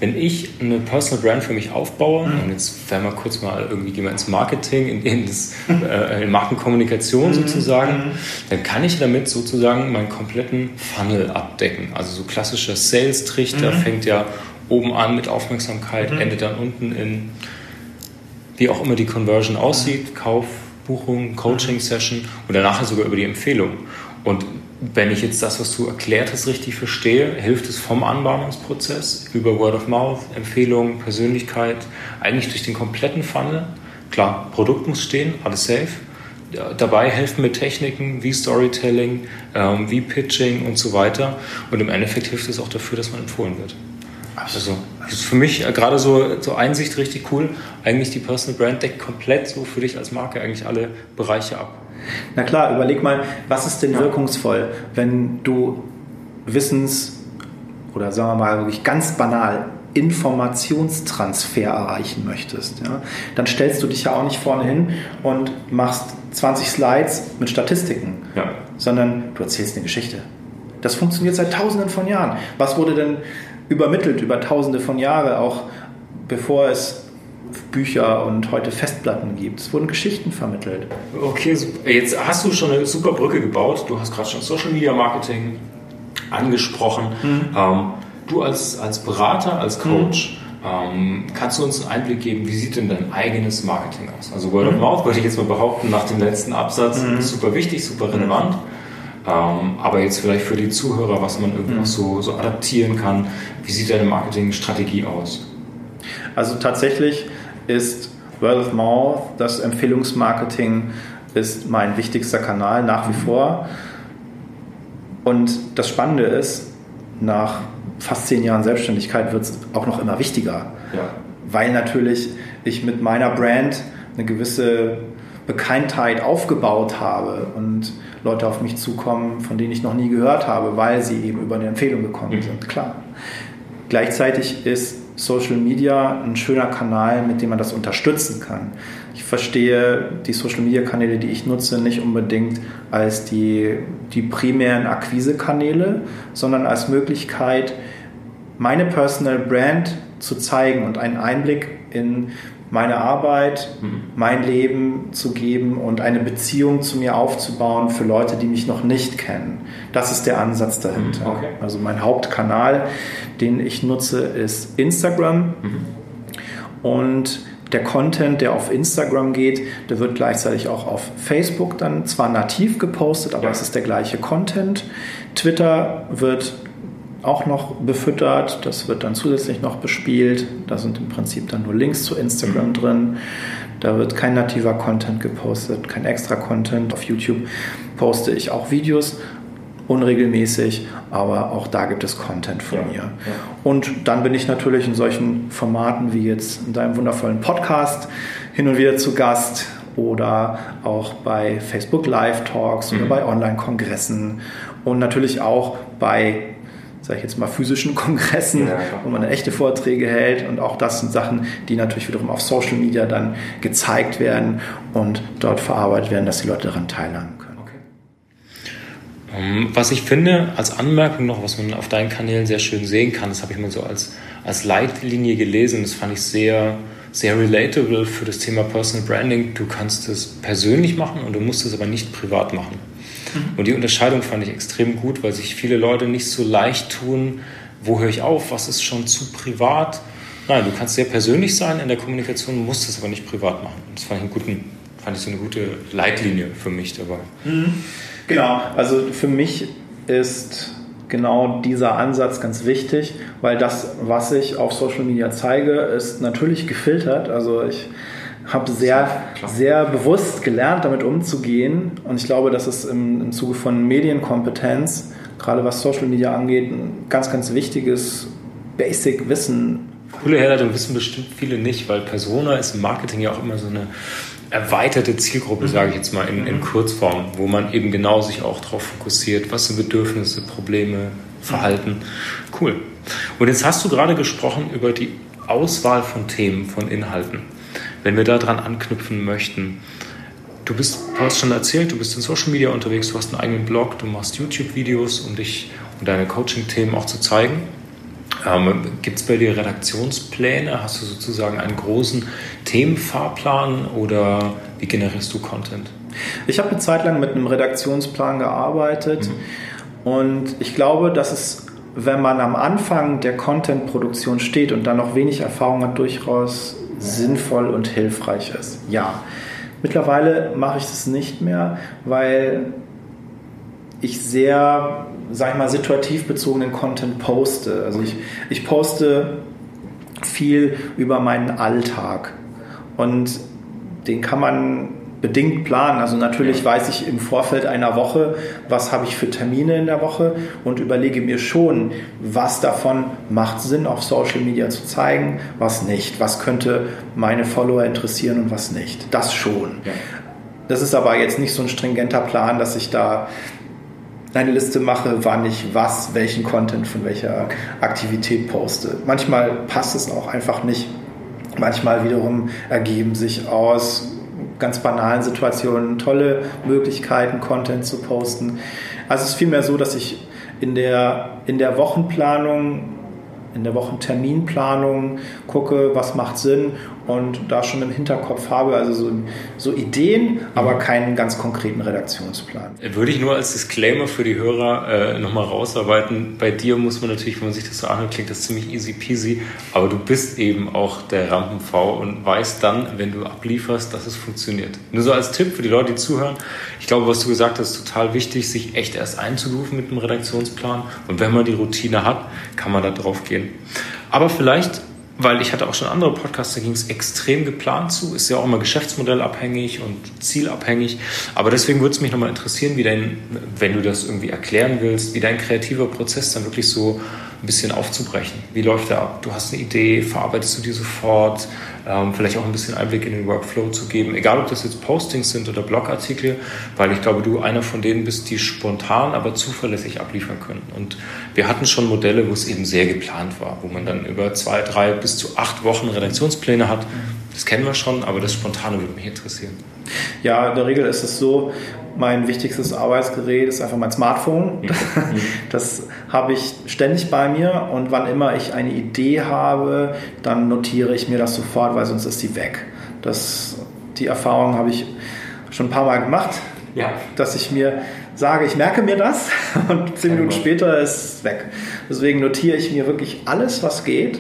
wenn ich eine Personal Brand für mich aufbaue, mhm. und jetzt werden wir kurz mal irgendwie gehen wir ins Marketing, in, in, das, äh, in Markenkommunikation mhm. sozusagen, mhm. dann kann ich damit sozusagen meinen kompletten Funnel abdecken. Also so klassischer Sales-Trichter mhm. fängt ja oben an mit Aufmerksamkeit, mhm. endet dann unten in, wie auch immer die Conversion aussieht, Kauf, Buchung, Coaching-Session und danach sogar über die Empfehlung. Und wenn ich jetzt das, was du erklärt hast, richtig verstehe, hilft es vom Anbahnungsprozess über Word of Mouth, Empfehlungen, Persönlichkeit, eigentlich durch den kompletten Funnel. Klar, Produkt muss stehen, alles safe. Dabei helfen mir Techniken wie Storytelling, ähm, wie Pitching und so weiter. Und im Endeffekt hilft es auch dafür, dass man empfohlen wird. Also, das ist für mich gerade so, so Einsicht richtig cool. Eigentlich die Personal Brand deckt komplett so für dich als Marke eigentlich alle Bereiche ab. Na klar, überleg mal, was ist denn wirkungsvoll, wenn du Wissens- oder sagen wir mal wirklich ganz banal Informationstransfer erreichen möchtest, ja, dann stellst du dich ja auch nicht vorne hin und machst 20 Slides mit Statistiken, ja. sondern du erzählst eine Geschichte. Das funktioniert seit Tausenden von Jahren. Was wurde denn übermittelt über Tausende von Jahren, auch bevor es Bücher und heute Festplatten gibt. Es wurden Geschichten vermittelt. Okay, jetzt hast du schon eine super Brücke gebaut. Du hast gerade schon Social Media Marketing angesprochen. Mhm. Ähm, du als, als Berater, als Coach, mhm. ähm, kannst du uns einen Einblick geben, wie sieht denn dein eigenes Marketing aus? Also Word of mhm. Mouth würde ich jetzt mal behaupten, nach dem letzten Absatz, mhm. super wichtig, super relevant. Ähm, aber jetzt vielleicht für die Zuhörer, was man irgendwie noch mhm. so, so adaptieren kann. Wie sieht deine Marketingstrategie aus? Also tatsächlich ist Word of Mouth, das Empfehlungsmarketing ist mein wichtigster Kanal nach wie vor. Und das Spannende ist, nach fast zehn Jahren Selbstständigkeit wird es auch noch immer wichtiger. Ja. Weil natürlich ich mit meiner Brand eine gewisse Bekanntheit aufgebaut habe und Leute auf mich zukommen, von denen ich noch nie gehört habe, weil sie eben über eine Empfehlung gekommen mhm. sind. Klar. Gleichzeitig ist Social Media ein schöner Kanal, mit dem man das unterstützen kann. Ich verstehe die Social Media Kanäle, die ich nutze, nicht unbedingt als die, die primären Akquisekanäle, sondern als Möglichkeit, meine Personal Brand zu zeigen und einen Einblick in meine Arbeit, mhm. mein Leben zu geben und eine Beziehung zu mir aufzubauen für Leute, die mich noch nicht kennen. Das ist der Ansatz dahinter. Mhm. Okay. Also mein Hauptkanal, den ich nutze, ist Instagram. Mhm. Und der Content, der auf Instagram geht, der wird gleichzeitig auch auf Facebook dann zwar nativ gepostet, aber ja. es ist der gleiche Content. Twitter wird auch noch befüttert. Das wird dann zusätzlich noch bespielt. Da sind im Prinzip dann nur Links zu Instagram mhm. drin. Da wird kein nativer Content gepostet, kein extra Content. Auf YouTube poste ich auch Videos unregelmäßig, aber auch da gibt es Content von ja, mir. Ja. Und dann bin ich natürlich in solchen Formaten wie jetzt in deinem wundervollen Podcast hin und wieder zu Gast oder auch bei Facebook Live Talks mhm. oder bei Online-Kongressen und natürlich auch bei sage ich jetzt mal, physischen Kongressen, ja, wo man echte Vorträge hält. Und auch das sind Sachen, die natürlich wiederum auf Social Media dann gezeigt werden und dort verarbeitet werden, dass die Leute daran teilhaben können. Okay. Ähm, was ich finde, als Anmerkung noch, was man auf deinen Kanälen sehr schön sehen kann, das habe ich mal so als, als Leitlinie gelesen, das fand ich sehr, sehr relatable für das Thema Personal Branding. Du kannst es persönlich machen und du musst es aber nicht privat machen. Mhm. Und die Unterscheidung fand ich extrem gut, weil sich viele Leute nicht so leicht tun, wo höre ich auf, was ist schon zu privat. Nein, du kannst sehr persönlich sein in der Kommunikation, musst es aber nicht privat machen. Das fand ich, einen guten, fand ich so eine gute Leitlinie für mich dabei. Mhm. Genau, also für mich ist genau dieser Ansatz ganz wichtig, weil das, was ich auf Social Media zeige, ist natürlich gefiltert. Also ich habe sehr, sehr bewusst gelernt, damit umzugehen. Und ich glaube, das ist im, im Zuge von Medienkompetenz, gerade was Social Media angeht, ein ganz, ganz wichtiges Basic-Wissen. Coole Herleitung wissen bestimmt viele nicht, weil Persona ist im Marketing ja auch immer so eine erweiterte Zielgruppe, sage ich jetzt mal in, in mhm. Kurzform, wo man eben genau sich auch darauf fokussiert, was sind Bedürfnisse, Probleme, Verhalten. Cool. Und jetzt hast du gerade gesprochen über die Auswahl von Themen, von Inhalten wenn wir daran anknüpfen möchten. Du bist, du hast schon erzählt, du bist in Social Media unterwegs, du hast einen eigenen Blog, du machst YouTube-Videos, um dich und deine Coaching-Themen auch zu zeigen. Ähm, Gibt es bei dir Redaktionspläne? Hast du sozusagen einen großen Themenfahrplan oder wie generierst du Content? Ich habe eine Zeit lang mit einem Redaktionsplan gearbeitet mhm. und ich glaube, dass es, wenn man am Anfang der Content-Produktion steht und dann noch wenig Erfahrung hat, durchaus sinnvoll und hilfreich ist. Ja. Mittlerweile mache ich das nicht mehr, weil ich sehr, sag ich mal, situativ bezogenen Content poste. Also ich, ich poste viel über meinen Alltag und den kann man bedingt planen. Also natürlich weiß ich im Vorfeld einer Woche, was habe ich für Termine in der Woche und überlege mir schon, was davon macht Sinn auf Social Media zu zeigen, was nicht, was könnte meine Follower interessieren und was nicht. Das schon. Das ist aber jetzt nicht so ein stringenter Plan, dass ich da eine Liste mache, wann ich was, welchen Content von welcher Aktivität poste. Manchmal passt es auch einfach nicht. Manchmal wiederum ergeben sich aus ganz banalen Situationen tolle Möglichkeiten, Content zu posten. Also es ist vielmehr so, dass ich in der, in der Wochenplanung in der Wochenterminplanung gucke, was macht Sinn und da schon im Hinterkopf habe, also so, so Ideen, aber mhm. keinen ganz konkreten Redaktionsplan. Würde ich nur als Disclaimer für die Hörer äh, nochmal rausarbeiten. Bei dir muss man natürlich, wenn man sich das so anhört, klingt das ziemlich easy peasy, aber du bist eben auch der Rampenv und weißt dann, wenn du ablieferst, dass es funktioniert. Nur so als Tipp für die Leute, die zuhören. Ich glaube, was du gesagt hast, ist total wichtig, sich echt erst einzurufen mit einem Redaktionsplan und wenn man die Routine hat, kann man da drauf gehen. Aber vielleicht weil ich hatte auch schon andere Podcasts, da ging es extrem geplant zu, ist ja auch immer geschäftsmodellabhängig und zielabhängig. Aber deswegen würde es mich nochmal interessieren, wie dein, wenn du das irgendwie erklären willst, wie dein kreativer Prozess dann wirklich so ein bisschen aufzubrechen. Wie läuft der ab? Du hast eine Idee, verarbeitest du die sofort? Ähm, vielleicht auch ein bisschen Einblick in den Workflow zu geben. Egal, ob das jetzt Postings sind oder Blogartikel, weil ich glaube, du einer von denen bist, die spontan, aber zuverlässig abliefern können. Und wir hatten schon Modelle, wo es eben sehr geplant war, wo man dann über zwei, drei bis zu acht Wochen Redaktionspläne hat. Das kennen wir schon, aber das Spontane würde mich interessieren. Ja, in der Regel ist es so, mein wichtigstes Arbeitsgerät ist einfach mein Smartphone. Mhm. Das habe ich ständig bei mir und wann immer ich eine Idee habe, dann notiere ich mir das sofort, weil sonst ist sie weg. Das, die Erfahrung habe ich schon ein paar Mal gemacht, ja. dass ich mir sage, ich merke mir das und zehn Minuten später ist es weg. Deswegen notiere ich mir wirklich alles, was geht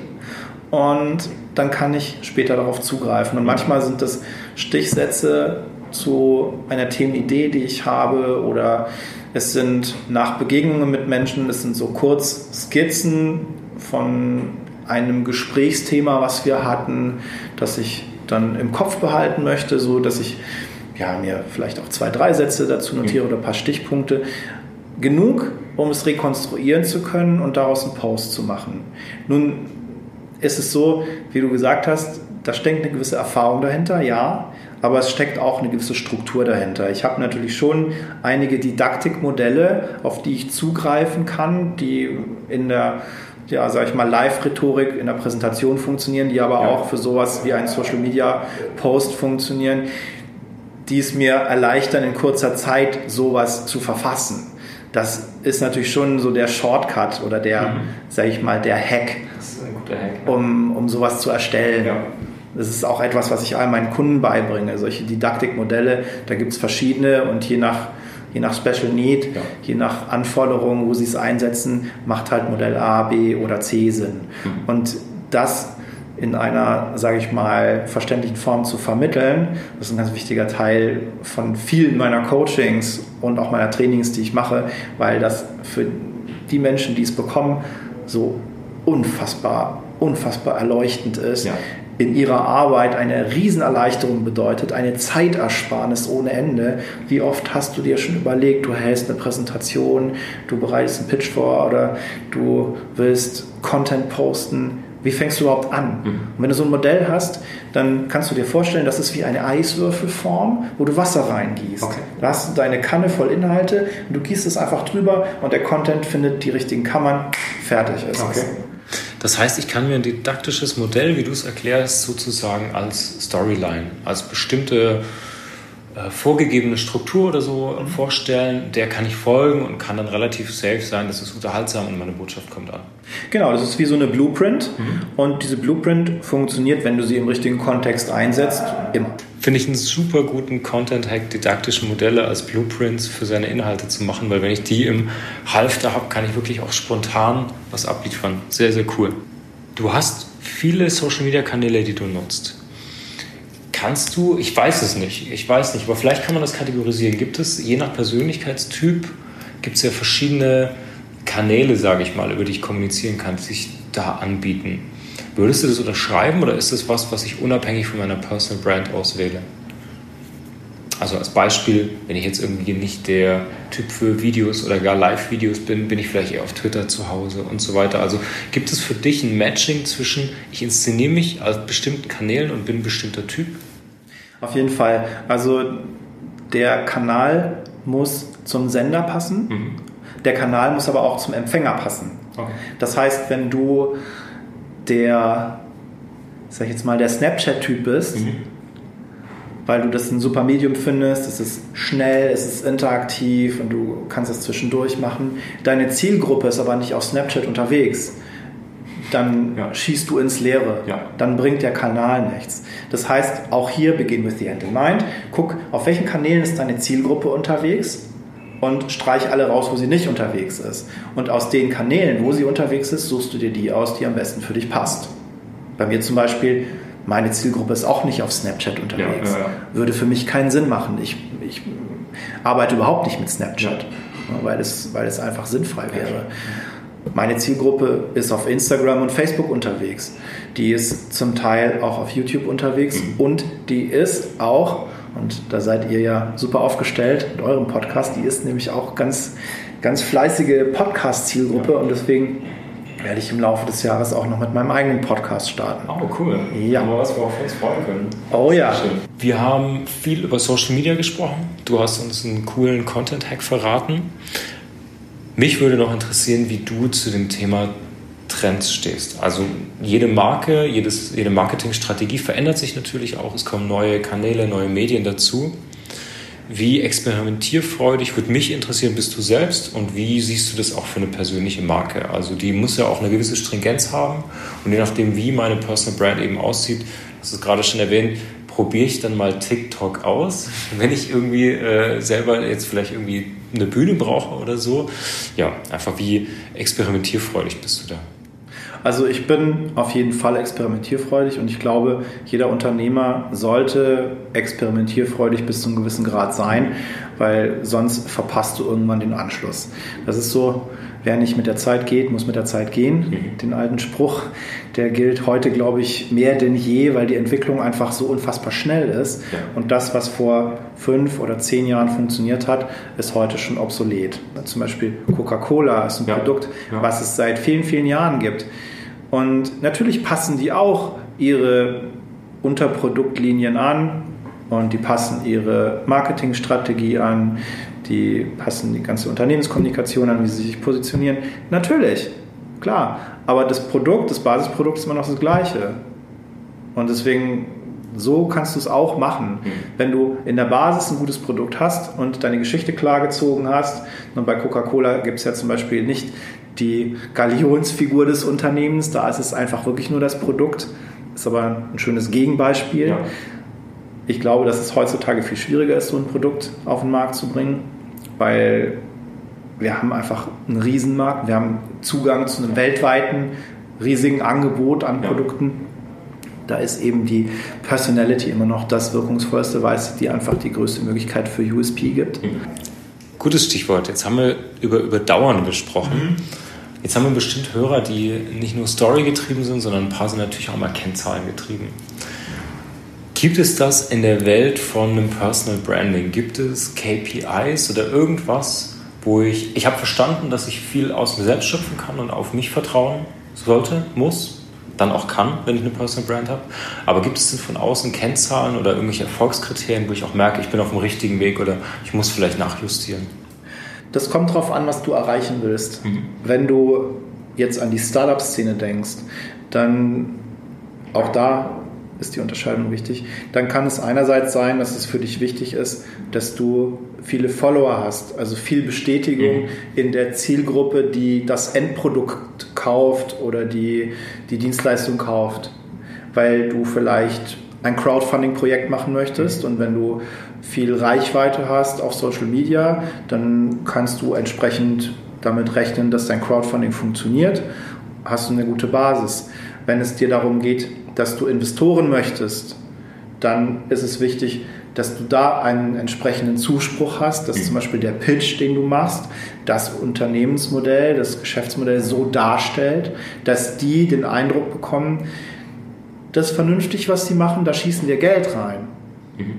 und dann kann ich später darauf zugreifen. Und manchmal sind das Stichsätze zu einer Themenidee, die ich habe oder es sind nach Begegnungen mit Menschen, es sind so Kurzskizzen von einem Gesprächsthema, was wir hatten, das ich dann im Kopf behalten möchte, so dass ich ja, mir vielleicht auch zwei, drei Sätze dazu notiere oder ein paar Stichpunkte. Genug, um es rekonstruieren zu können und daraus einen Post zu machen. Nun ist es so, wie du gesagt hast, da steckt eine gewisse Erfahrung dahinter, ja, aber es steckt auch eine gewisse Struktur dahinter. Ich habe natürlich schon einige Didaktikmodelle, auf die ich zugreifen kann, die in der ja, sag ich mal, Live-Rhetorik in der Präsentation funktionieren, die aber ja. auch für sowas wie ein Social-Media-Post funktionieren, die es mir erleichtern, in kurzer Zeit sowas zu verfassen. Das ist natürlich schon so der Shortcut oder der, mhm. sag ich mal, der Hack, Hack um, um sowas zu erstellen. Ja. Das ist auch etwas, was ich all meinen Kunden beibringe. Solche Didaktikmodelle, da gibt es verschiedene und je nach, je nach Special Need, ja. je nach Anforderungen, wo sie es einsetzen, macht halt Modell A, B oder C Sinn. Mhm. Und das in einer, sage ich mal, verständlichen Form zu vermitteln, das ist ein ganz wichtiger Teil von vielen meiner Coachings und auch meiner Trainings, die ich mache, weil das für die Menschen, die es bekommen, so unfassbar, unfassbar erleuchtend ist, ja in ihrer Arbeit eine Riesenerleichterung bedeutet, eine Zeitersparnis ohne Ende. Wie oft hast du dir schon überlegt, du hältst eine Präsentation, du bereitest einen Pitch vor oder du willst Content posten. Wie fängst du überhaupt an? Mhm. Und wenn du so ein Modell hast, dann kannst du dir vorstellen, das ist wie eine Eiswürfelform, wo du Wasser reingießt. Okay. Da hast du deine Kanne voll Inhalte und du gießt es einfach drüber und der Content findet die richtigen Kammern, fertig ist okay. es. Das heißt, ich kann mir ein didaktisches Modell, wie du es erklärst, sozusagen als Storyline, als bestimmte äh, vorgegebene Struktur oder so mhm. vorstellen, der kann ich folgen und kann dann relativ safe sein, das ist unterhaltsam und meine Botschaft kommt an. Genau, das ist wie so eine Blueprint mhm. und diese Blueprint funktioniert, wenn du sie im richtigen Kontext einsetzt, immer. Finde ich einen super guten Content-Hack, didaktische Modelle als Blueprints für seine Inhalte zu machen, weil wenn ich die im Halfter habe, kann ich wirklich auch spontan was abliefern. Sehr, sehr cool. Du hast viele Social-Media-Kanäle, die du nutzt. Kannst du, ich weiß es nicht, ich weiß nicht, aber vielleicht kann man das kategorisieren. Gibt es, je nach Persönlichkeitstyp, gibt es ja verschiedene Kanäle, sage ich mal, über die ich kommunizieren kann, die sich da anbieten. Würdest du das unterschreiben oder ist das was, was ich unabhängig von meiner Personal Brand auswähle? Also als Beispiel, wenn ich jetzt irgendwie nicht der Typ für Videos oder gar Live-Videos bin, bin ich vielleicht eher auf Twitter zu Hause und so weiter. Also gibt es für dich ein Matching zwischen, ich inszeniere mich auf bestimmten Kanälen und bin ein bestimmter Typ? Auf jeden Fall. Also der Kanal muss zum Sender passen, mhm. der Kanal muss aber auch zum Empfänger passen. Okay. Das heißt, wenn du der, sag ich jetzt mal, der Snapchat-Typ bist, mhm. weil du das ein super Medium findest, es ist schnell, es ist interaktiv und du kannst es zwischendurch machen. Deine Zielgruppe ist aber nicht auf Snapchat unterwegs. Dann ja. schießt du ins Leere. Ja. Dann bringt der Kanal nichts. Das heißt, auch hier begin with the end in mind. Guck, auf welchen Kanälen ist deine Zielgruppe unterwegs und streich alle raus, wo sie nicht unterwegs ist. Und aus den Kanälen, wo sie unterwegs ist, suchst du dir die aus, die am besten für dich passt. Bei mir zum Beispiel, meine Zielgruppe ist auch nicht auf Snapchat unterwegs. Ja, ja, ja. Würde für mich keinen Sinn machen. Ich, ich arbeite überhaupt nicht mit Snapchat, weil, es, weil es einfach sinnfrei wäre. Meine Zielgruppe ist auf Instagram und Facebook unterwegs. Die ist zum Teil auch auf YouTube unterwegs mhm. und die ist auch und da seid ihr ja super aufgestellt mit eurem Podcast. Die ist nämlich auch ganz, ganz fleißige Podcast-Zielgruppe ja. und deswegen werde ich im Laufe des Jahres auch noch mit meinem eigenen Podcast starten. Oh, cool. Ja. Aber was wir auf uns freuen können. Oh ja. Schön. Wir haben viel über Social Media gesprochen. Du hast uns einen coolen Content-Hack verraten. Mich würde noch interessieren, wie du zu dem Thema Trends stehst. Also jede Marke, jedes, jede Marketingstrategie verändert sich natürlich auch. Es kommen neue Kanäle, neue Medien dazu. Wie experimentierfreudig würde mich interessieren, bist du selbst und wie siehst du das auch für eine persönliche Marke? Also die muss ja auch eine gewisse Stringenz haben und je nachdem, wie meine Personal Brand eben aussieht, das ist gerade schon erwähnt, probiere ich dann mal TikTok aus, wenn ich irgendwie äh, selber jetzt vielleicht irgendwie eine Bühne brauche oder so. Ja, einfach wie experimentierfreudig bist du da? Also ich bin auf jeden Fall experimentierfreudig und ich glaube, jeder Unternehmer sollte experimentierfreudig bis zu einem gewissen Grad sein, weil sonst verpasst du irgendwann den Anschluss. Das ist so, wer nicht mit der Zeit geht, muss mit der Zeit gehen. Mhm. Den alten Spruch, der gilt heute, glaube ich, mehr denn je, weil die Entwicklung einfach so unfassbar schnell ist. Ja. Und das, was vor fünf oder zehn Jahren funktioniert hat, ist heute schon obsolet. Zum Beispiel Coca-Cola ist ein ja. Produkt, ja. was es seit vielen, vielen Jahren gibt. Und natürlich passen die auch ihre Unterproduktlinien an und die passen ihre Marketingstrategie an, die passen die ganze Unternehmenskommunikation an, wie sie sich positionieren. Natürlich, klar. Aber das Produkt, das Basisprodukt ist immer noch das gleiche. Und deswegen, so kannst du es auch machen. Mhm. Wenn du in der Basis ein gutes Produkt hast und deine Geschichte klargezogen hast, und bei Coca-Cola gibt es ja zum Beispiel nicht die Galionsfigur des Unternehmens. Da ist es einfach wirklich nur das Produkt. Ist aber ein schönes Gegenbeispiel. Ja. Ich glaube, dass es heutzutage viel schwieriger ist, so ein Produkt auf den Markt zu bringen, weil wir haben einfach einen Riesenmarkt. Wir haben Zugang zu einem weltweiten, riesigen Angebot an. Produkten. Da ist eben die Personality immer noch das wirkungsvollste, weil es die einfach die größte Möglichkeit für USP gibt. Mhm. Gutes Stichwort. Jetzt haben wir über Überdauern gesprochen. Mhm. Jetzt haben wir bestimmt Hörer, die nicht nur Story getrieben sind, sondern ein paar sind natürlich auch mal Kennzahlen getrieben. Gibt es das in der Welt von einem Personal Branding? Gibt es KPIs oder irgendwas, wo ich, ich habe verstanden, dass ich viel aus mir selbst schöpfen kann und auf mich vertrauen sollte, muss, dann auch kann, wenn ich eine Personal Brand habe. Aber gibt es denn von außen Kennzahlen oder irgendwelche Erfolgskriterien, wo ich auch merke, ich bin auf dem richtigen Weg oder ich muss vielleicht nachjustieren? Das kommt darauf an, was du erreichen willst. Mhm. Wenn du jetzt an die Startup-Szene denkst, dann auch da ist die Unterscheidung wichtig. Dann kann es einerseits sein, dass es für dich wichtig ist, dass du viele Follower hast, also viel Bestätigung mhm. in der Zielgruppe, die das Endprodukt kauft oder die die Dienstleistung kauft, weil du vielleicht ein Crowdfunding-Projekt machen möchtest und wenn du viel Reichweite hast auf Social Media, dann kannst du entsprechend damit rechnen, dass dein Crowdfunding funktioniert, hast du eine gute Basis. Wenn es dir darum geht, dass du Investoren möchtest, dann ist es wichtig, dass du da einen entsprechenden Zuspruch hast, dass zum Beispiel der Pitch, den du machst, das Unternehmensmodell, das Geschäftsmodell so darstellt, dass die den Eindruck bekommen, das ist vernünftig, was sie machen, da schießen wir Geld rein. Mhm.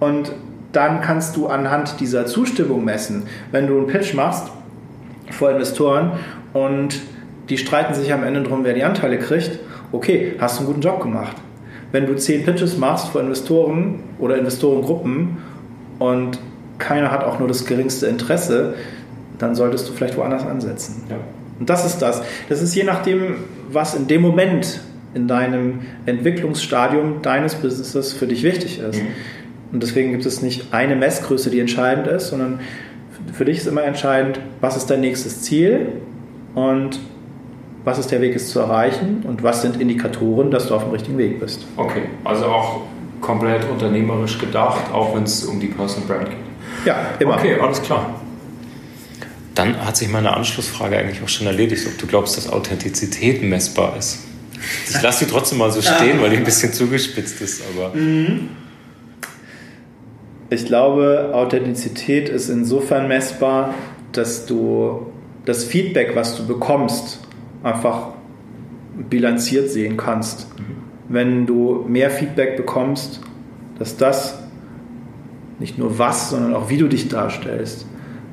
Und dann kannst du anhand dieser Zustimmung messen, wenn du einen Pitch machst vor Investoren und die streiten sich am Ende darum, wer die Anteile kriegt, okay, hast du einen guten Job gemacht. Wenn du zehn Pitches machst vor Investoren oder Investorengruppen und keiner hat auch nur das geringste Interesse, dann solltest du vielleicht woanders ansetzen. Ja. Und das ist das. Das ist je nachdem, was in dem Moment in deinem Entwicklungsstadium deines Businesses für dich wichtig ist. Mhm. Und deswegen gibt es nicht eine Messgröße, die entscheidend ist, sondern für dich ist immer entscheidend, was ist dein nächstes Ziel und was ist der Weg, es zu erreichen und was sind Indikatoren, dass du auf dem richtigen Weg bist. Okay, also auch komplett unternehmerisch gedacht, auch wenn es um die Personal Brand geht. Ja, immer. Okay, alles klar. Dann hat sich meine Anschlussfrage eigentlich auch schon erledigt, ob du glaubst, dass Authentizität messbar ist. Ich lasse sie trotzdem mal so stehen, weil die ein bisschen zugespitzt ist, aber. Mhm. Ich glaube, Authentizität ist insofern messbar, dass du das Feedback, was du bekommst, einfach bilanziert sehen kannst. Wenn du mehr Feedback bekommst, dass das nicht nur was, sondern auch wie du dich darstellst,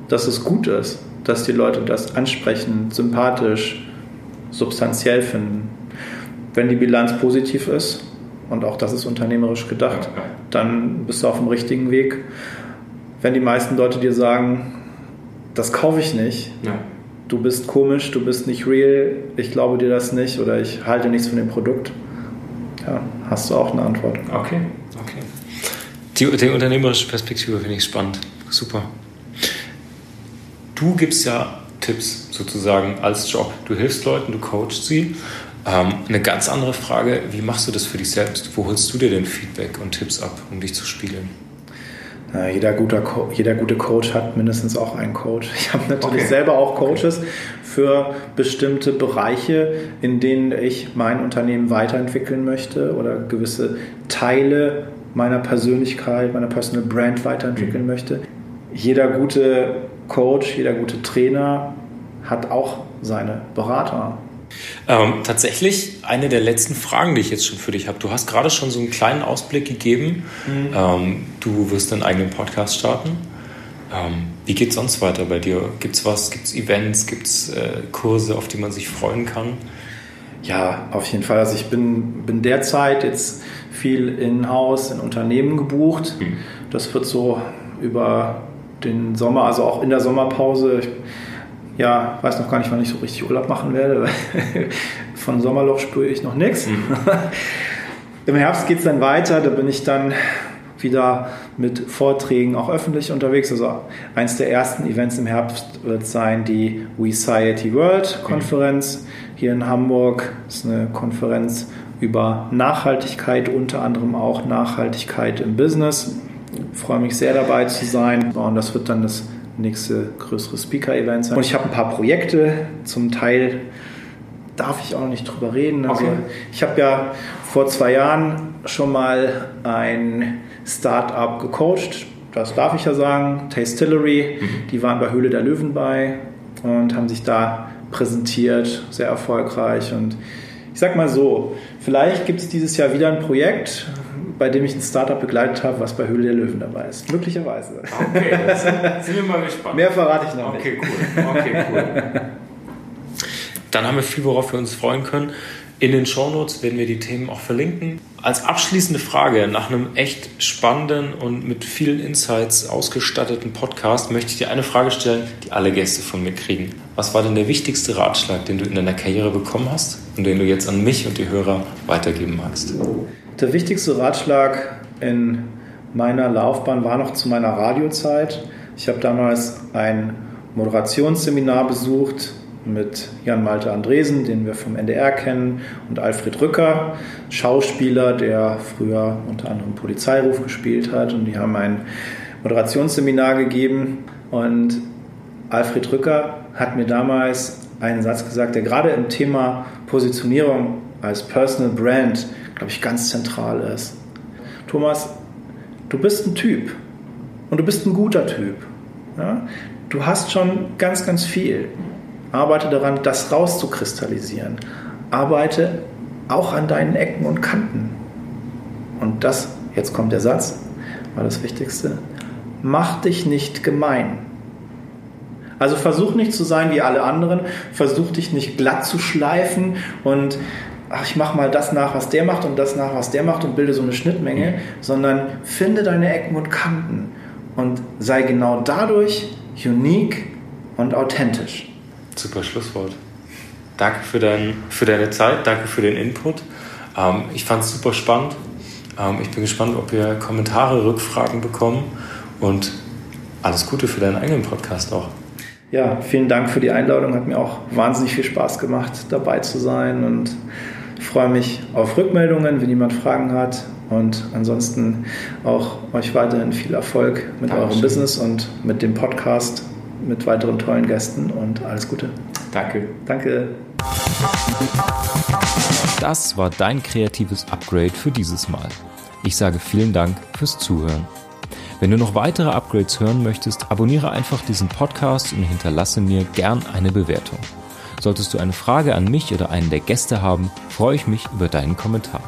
dass es gut ist, dass die Leute das ansprechen, sympathisch, substanziell finden. Wenn die Bilanz positiv ist, und auch das ist unternehmerisch gedacht, dann bist du auf dem richtigen Weg. Wenn die meisten Leute dir sagen, das kaufe ich nicht, ja. Du bist komisch, du bist nicht real, ich glaube dir das nicht oder ich halte nichts von dem Produkt, ja, hast du auch eine Antwort. Okay, okay. Die, die unternehmerische Perspektive finde ich spannend. Super. Du gibst ja Tipps sozusagen als Job. Du hilfst Leuten, du coachst sie. Ähm, eine ganz andere Frage, wie machst du das für dich selbst? Wo holst du dir denn Feedback und Tipps ab, um dich zu spiegeln? Na, jeder, guter jeder gute Coach hat mindestens auch einen Coach. Ich habe natürlich okay. selber auch Coaches okay. für bestimmte Bereiche, in denen ich mein Unternehmen weiterentwickeln möchte oder gewisse Teile meiner Persönlichkeit, meiner Personal Brand weiterentwickeln mhm. möchte. Jeder gute Coach, jeder gute Trainer hat auch seine Berater. Ähm, tatsächlich eine der letzten Fragen, die ich jetzt schon für dich habe. Du hast gerade schon so einen kleinen Ausblick gegeben. Mhm. Ähm, du wirst deinen eigenen Podcast starten. Ähm, wie geht es sonst weiter bei dir? Gibt es was? Gibt es Events? Gibt es äh, Kurse, auf die man sich freuen kann? Ja, auf jeden Fall. Also ich bin, bin derzeit jetzt viel in-house, in Unternehmen gebucht. Mhm. Das wird so über den Sommer, also auch in der Sommerpause. Ich, ja, weiß noch gar nicht, wann ich so richtig Urlaub machen werde. Von Sommerloch spüre ich noch nichts. Mhm. Im Herbst geht es dann weiter. Da bin ich dann wieder mit Vorträgen auch öffentlich unterwegs. Also eins der ersten Events im Herbst wird sein die We Society World Konferenz hier in Hamburg. Das ist eine Konferenz über Nachhaltigkeit, unter anderem auch Nachhaltigkeit im Business. Ich freue mich sehr dabei zu sein. Und das wird dann das nächste größere Speaker-Event sein. Und ich habe ein paar Projekte, zum Teil darf ich auch noch nicht drüber reden. Also okay. ich habe ja vor zwei Jahren schon mal ein Start-up gecoacht, das darf ich ja sagen, Tastillery, mhm. die waren bei Höhle der Löwen bei und haben sich da präsentiert, sehr erfolgreich und ich sag mal so, vielleicht gibt es dieses Jahr wieder ein Projekt, bei dem ich ein Startup begleitet habe, was bei Höhle der Löwen dabei ist. Möglicherweise. Okay, sind, sind wir mal gespannt. Mehr verrate ich noch okay, nicht. Cool. Okay, cool. Dann haben wir viel, worauf wir uns freuen können. In den Shownotes werden wir die Themen auch verlinken. Als abschließende Frage nach einem echt spannenden und mit vielen Insights ausgestatteten Podcast möchte ich dir eine Frage stellen, die alle Gäste von mir kriegen. Was war denn der wichtigste Ratschlag, den du in deiner Karriere bekommen hast und den du jetzt an mich und die Hörer weitergeben magst? Der wichtigste Ratschlag in meiner Laufbahn war noch zu meiner Radiozeit. Ich habe damals ein Moderationsseminar besucht mit Jan Malte Andresen, den wir vom NDR kennen, und Alfred Rücker, Schauspieler, der früher unter anderem Polizeiruf gespielt hat. Und die haben ein Moderationsseminar gegeben. Und Alfred Rücker hat mir damals einen Satz gesagt, der gerade im Thema Positionierung als Personal Brand glaube ich, ganz zentral ist. Thomas, du bist ein Typ und du bist ein guter Typ. Ja? Du hast schon ganz, ganz viel. Arbeite daran, das rauszukristallisieren. Arbeite auch an deinen Ecken und Kanten. Und das, jetzt kommt der Satz, war das Wichtigste. Mach dich nicht gemein. Also versuch nicht zu sein wie alle anderen, versuch dich nicht glatt zu schleifen und ach, ich mache mal das nach, was der macht und das nach, was der macht und bilde so eine Schnittmenge, sondern finde deine Ecken und Kanten und sei genau dadurch unique und authentisch. Super Schlusswort. Danke für, dein, für deine Zeit, danke für den Input. Ähm, ich fand es super spannend. Ähm, ich bin gespannt, ob wir Kommentare, Rückfragen bekommen und alles Gute für deinen eigenen Podcast auch. Ja, vielen Dank für die Einladung. Hat mir auch wahnsinnig viel Spaß gemacht, dabei zu sein und ich freue mich auf Rückmeldungen, wenn jemand Fragen hat. Und ansonsten auch euch weiterhin viel Erfolg mit Dankeschön. eurem Business und mit dem Podcast, mit weiteren tollen Gästen und alles Gute. Danke. Danke. Das war dein kreatives Upgrade für dieses Mal. Ich sage vielen Dank fürs Zuhören. Wenn du noch weitere Upgrades hören möchtest, abonniere einfach diesen Podcast und hinterlasse mir gern eine Bewertung. Solltest du eine Frage an mich oder einen der Gäste haben, freue ich mich über deinen Kommentar.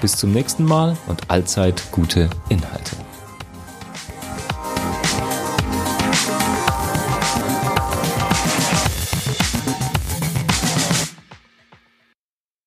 Bis zum nächsten Mal und allzeit gute Inhalte.